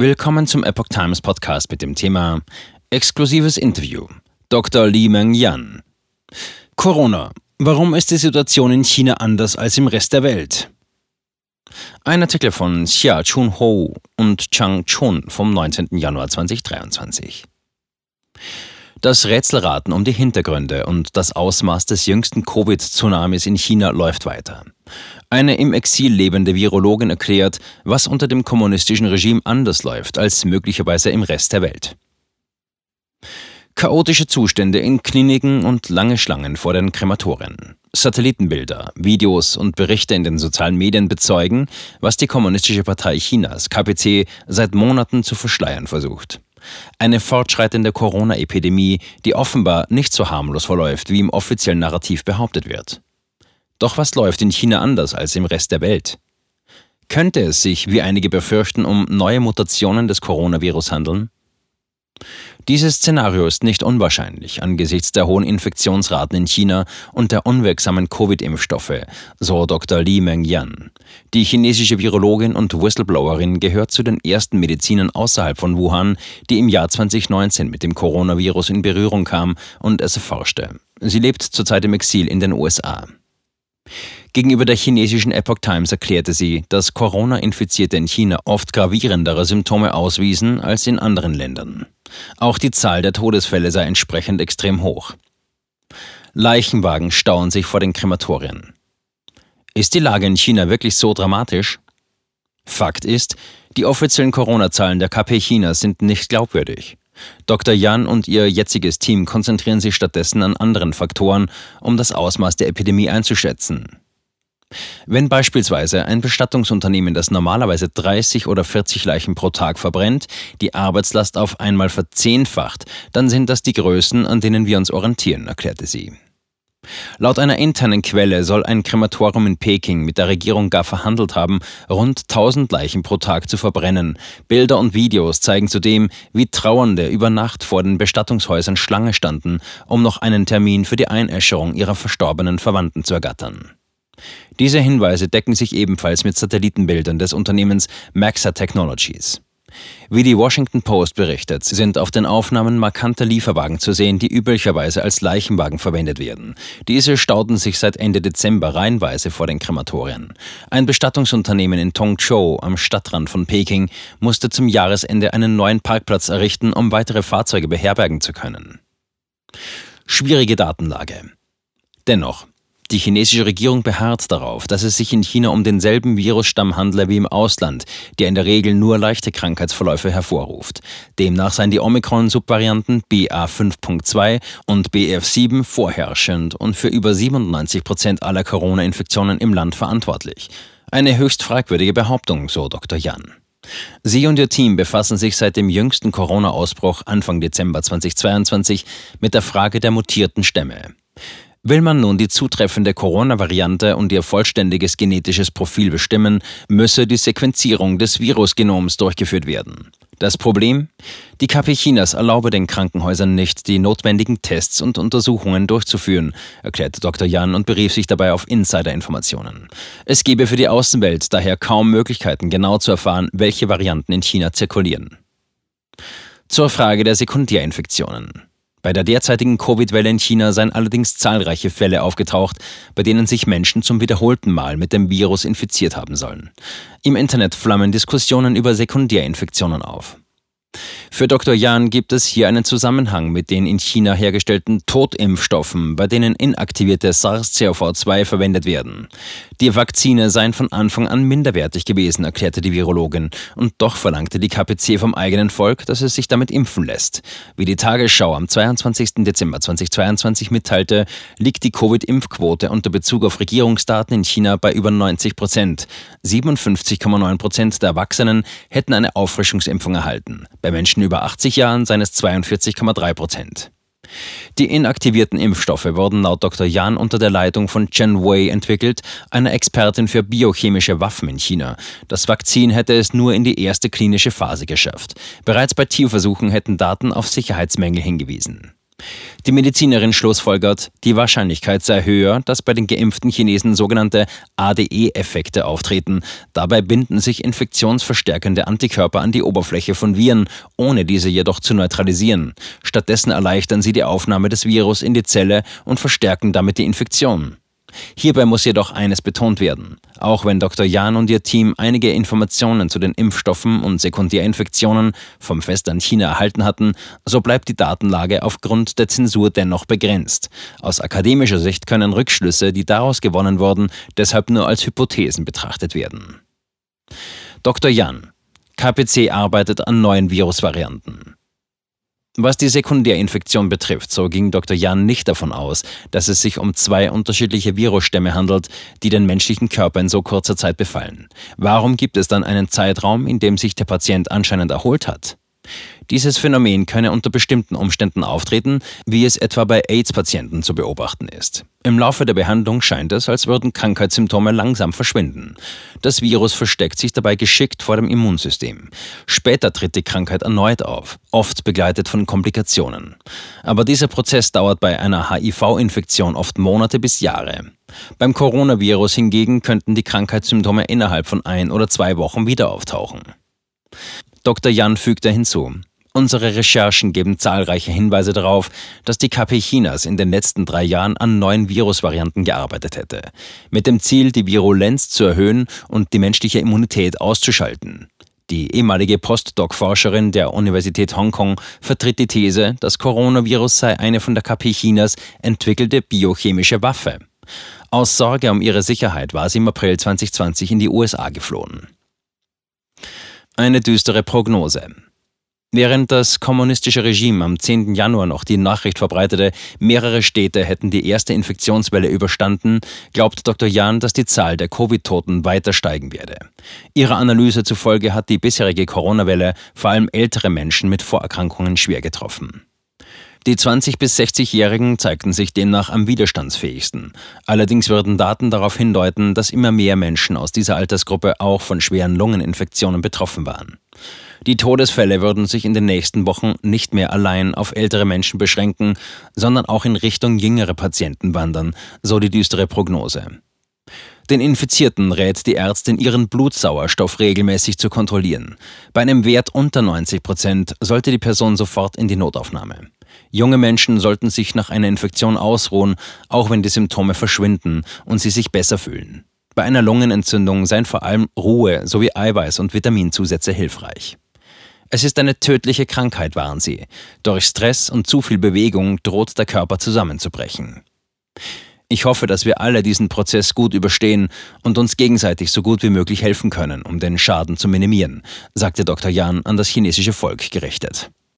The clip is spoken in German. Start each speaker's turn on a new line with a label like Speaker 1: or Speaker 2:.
Speaker 1: Willkommen zum Epoch Times Podcast mit dem Thema Exklusives Interview. Dr. Li Meng Yan. Corona. Warum ist die Situation in China anders als im Rest der Welt? Ein Artikel von Xia Chun Ho und Chang Chun vom 19. Januar 2023. Das Rätselraten um die Hintergründe und das Ausmaß des jüngsten Covid-Tsunamis in China läuft weiter. Eine im Exil lebende Virologin erklärt, was unter dem kommunistischen Regime anders läuft als möglicherweise im Rest der Welt. Chaotische Zustände in Kliniken und lange Schlangen vor den Krematorien. Satellitenbilder, Videos und Berichte in den sozialen Medien bezeugen, was die Kommunistische Partei Chinas, KPC, seit Monaten zu verschleiern versucht. Eine fortschreitende Corona-Epidemie, die offenbar nicht so harmlos verläuft, wie im offiziellen Narrativ behauptet wird. Doch was läuft in China anders als im Rest der Welt? Könnte es sich, wie einige befürchten, um neue Mutationen des Coronavirus handeln? Dieses Szenario ist nicht unwahrscheinlich angesichts der hohen Infektionsraten in China und der unwirksamen Covid-Impfstoffe, so Dr. Li Mengyan. Die chinesische Virologin und Whistleblowerin gehört zu den ersten Medizinern außerhalb von Wuhan, die im Jahr 2019 mit dem Coronavirus in Berührung kam und es erforschte. Sie lebt zurzeit im Exil in den USA. Gegenüber der chinesischen Epoch Times erklärte sie, dass Corona-Infizierte in China oft gravierendere Symptome auswiesen als in anderen Ländern. Auch die Zahl der Todesfälle sei entsprechend extrem hoch. Leichenwagen stauen sich vor den Krematorien. Ist die Lage in China wirklich so dramatisch? Fakt ist, die offiziellen Corona-Zahlen der KP Chinas sind nicht glaubwürdig. Dr. Yan und ihr jetziges Team konzentrieren sich stattdessen an anderen Faktoren, um das Ausmaß der Epidemie einzuschätzen. Wenn beispielsweise ein Bestattungsunternehmen, das normalerweise 30 oder 40 Leichen pro Tag verbrennt, die Arbeitslast auf einmal verzehnfacht, dann sind das die Größen, an denen wir uns orientieren, erklärte sie. Laut einer internen Quelle soll ein Krematorium in Peking mit der Regierung gar verhandelt haben, rund 1000 Leichen pro Tag zu verbrennen. Bilder und Videos zeigen zudem, wie Trauernde über Nacht vor den Bestattungshäusern Schlange standen, um noch einen Termin für die Einäscherung ihrer verstorbenen Verwandten zu ergattern. Diese Hinweise decken sich ebenfalls mit Satellitenbildern des Unternehmens Maxa Technologies. Wie die Washington Post berichtet, sind auf den Aufnahmen markante Lieferwagen zu sehen, die üblicherweise als Leichenwagen verwendet werden. Diese stauten sich seit Ende Dezember reihenweise vor den Krematorien. Ein Bestattungsunternehmen in Tongzhou am Stadtrand von Peking musste zum Jahresende einen neuen Parkplatz errichten, um weitere Fahrzeuge beherbergen zu können. Schwierige Datenlage. Dennoch, die chinesische Regierung beharrt darauf, dass es sich in China um denselben Virusstamm handle wie im Ausland, der in der Regel nur leichte Krankheitsverläufe hervorruft. Demnach seien die Omikron-Subvarianten BA5.2 und BF7 vorherrschend und für über 97 Prozent aller Corona-Infektionen im Land verantwortlich. Eine höchst fragwürdige Behauptung, so Dr. Yan. Sie und Ihr Team befassen sich seit dem jüngsten Corona-Ausbruch Anfang Dezember 2022 mit der Frage der mutierten Stämme. Will man nun die zutreffende Corona-Variante und ihr vollständiges genetisches Profil bestimmen, müsse die Sequenzierung des Virusgenoms durchgeführt werden. Das Problem? Die KP Chinas erlaube den Krankenhäusern nicht, die notwendigen Tests und Untersuchungen durchzuführen, erklärte Dr. Jan und berief sich dabei auf Insider-Informationen. Es gebe für die Außenwelt daher kaum Möglichkeiten, genau zu erfahren, welche Varianten in China zirkulieren. Zur Frage der Sekundärinfektionen. Bei der derzeitigen Covid-Welle in China seien allerdings zahlreiche Fälle aufgetaucht, bei denen sich Menschen zum wiederholten Mal mit dem Virus infiziert haben sollen. Im Internet flammen Diskussionen über Sekundärinfektionen auf. Für Dr. Yan gibt es hier einen Zusammenhang mit den in China hergestellten Totimpfstoffen, bei denen inaktivierte SARS-CoV-2 verwendet werden. Die Vakzine seien von Anfang an minderwertig gewesen, erklärte die Virologin, und doch verlangte die KPC vom eigenen Volk, dass es sich damit impfen lässt. Wie die Tagesschau am 22. Dezember 2022 mitteilte, liegt die Covid-Impfquote unter Bezug auf Regierungsdaten in China bei über 90 Prozent. 57,9 Prozent der Erwachsenen hätten eine Auffrischungsimpfung erhalten. Bei Menschen über 80 Jahren seien es 42,3 Prozent. Die inaktivierten Impfstoffe wurden laut Dr. Yan unter der Leitung von Chen Wei entwickelt, einer Expertin für biochemische Waffen in China. Das Vakzin hätte es nur in die erste klinische Phase geschafft. Bereits bei Tierversuchen hätten Daten auf Sicherheitsmängel hingewiesen. Die Medizinerin schlussfolgert, die Wahrscheinlichkeit sei höher, dass bei den geimpften Chinesen sogenannte ADE-Effekte auftreten. Dabei binden sich infektionsverstärkende Antikörper an die Oberfläche von Viren, ohne diese jedoch zu neutralisieren. Stattdessen erleichtern sie die Aufnahme des Virus in die Zelle und verstärken damit die Infektion. Hierbei muss jedoch eines betont werden. Auch wenn Dr. Jan und ihr Team einige Informationen zu den Impfstoffen und Sekundärinfektionen vom Festland China erhalten hatten, so bleibt die Datenlage aufgrund der Zensur dennoch begrenzt. Aus akademischer Sicht können Rückschlüsse, die daraus gewonnen wurden, deshalb nur als Hypothesen betrachtet werden. Dr. Jan KPC arbeitet an neuen Virusvarianten. Was die Sekundärinfektion betrifft, so ging Dr. Jan nicht davon aus, dass es sich um zwei unterschiedliche Virusstämme handelt, die den menschlichen Körper in so kurzer Zeit befallen. Warum gibt es dann einen Zeitraum, in dem sich der Patient anscheinend erholt hat? Dieses Phänomen könne unter bestimmten Umständen auftreten, wie es etwa bei AIDS-Patienten zu beobachten ist. Im Laufe der Behandlung scheint es, als würden Krankheitssymptome langsam verschwinden. Das Virus versteckt sich dabei geschickt vor dem Immunsystem. Später tritt die Krankheit erneut auf, oft begleitet von Komplikationen. Aber dieser Prozess dauert bei einer HIV-Infektion oft Monate bis Jahre. Beim Coronavirus hingegen könnten die Krankheitssymptome innerhalb von ein oder zwei Wochen wieder auftauchen. Dr. Jan fügte hinzu. Unsere Recherchen geben zahlreiche Hinweise darauf, dass die KP Chinas in den letzten drei Jahren an neuen Virusvarianten gearbeitet hätte, mit dem Ziel, die Virulenz zu erhöhen und die menschliche Immunität auszuschalten. Die ehemalige Postdoc-Forscherin der Universität Hongkong vertritt die These, das Coronavirus sei eine von der KP Chinas entwickelte biochemische Waffe. Aus Sorge um ihre Sicherheit war sie im April 2020 in die USA geflohen. Eine düstere Prognose. Während das kommunistische Regime am 10. Januar noch die Nachricht verbreitete, mehrere Städte hätten die erste Infektionswelle überstanden, glaubt Dr. Jan, dass die Zahl der Covid-Toten weiter steigen werde. Ihrer Analyse zufolge hat die bisherige Corona-Welle vor allem ältere Menschen mit Vorerkrankungen schwer getroffen. Die 20- bis 60-Jährigen zeigten sich demnach am widerstandsfähigsten. Allerdings würden Daten darauf hindeuten, dass immer mehr Menschen aus dieser Altersgruppe auch von schweren Lungeninfektionen betroffen waren. Die Todesfälle würden sich in den nächsten Wochen nicht mehr allein auf ältere Menschen beschränken, sondern auch in Richtung jüngere Patienten wandern, so die düstere Prognose. Den Infizierten rät die Ärztin, ihren Blutsauerstoff regelmäßig zu kontrollieren. Bei einem Wert unter 90 Prozent sollte die Person sofort in die Notaufnahme. Junge Menschen sollten sich nach einer Infektion ausruhen, auch wenn die Symptome verschwinden und sie sich besser fühlen. Bei einer Lungenentzündung seien vor allem Ruhe sowie Eiweiß- und Vitaminzusätze hilfreich. Es ist eine tödliche Krankheit, waren sie. Durch Stress und zu viel Bewegung droht der Körper zusammenzubrechen. Ich hoffe, dass wir alle diesen Prozess gut überstehen und uns gegenseitig so gut wie möglich helfen können, um den Schaden zu minimieren, sagte Dr. Jan an das chinesische Volk gerichtet.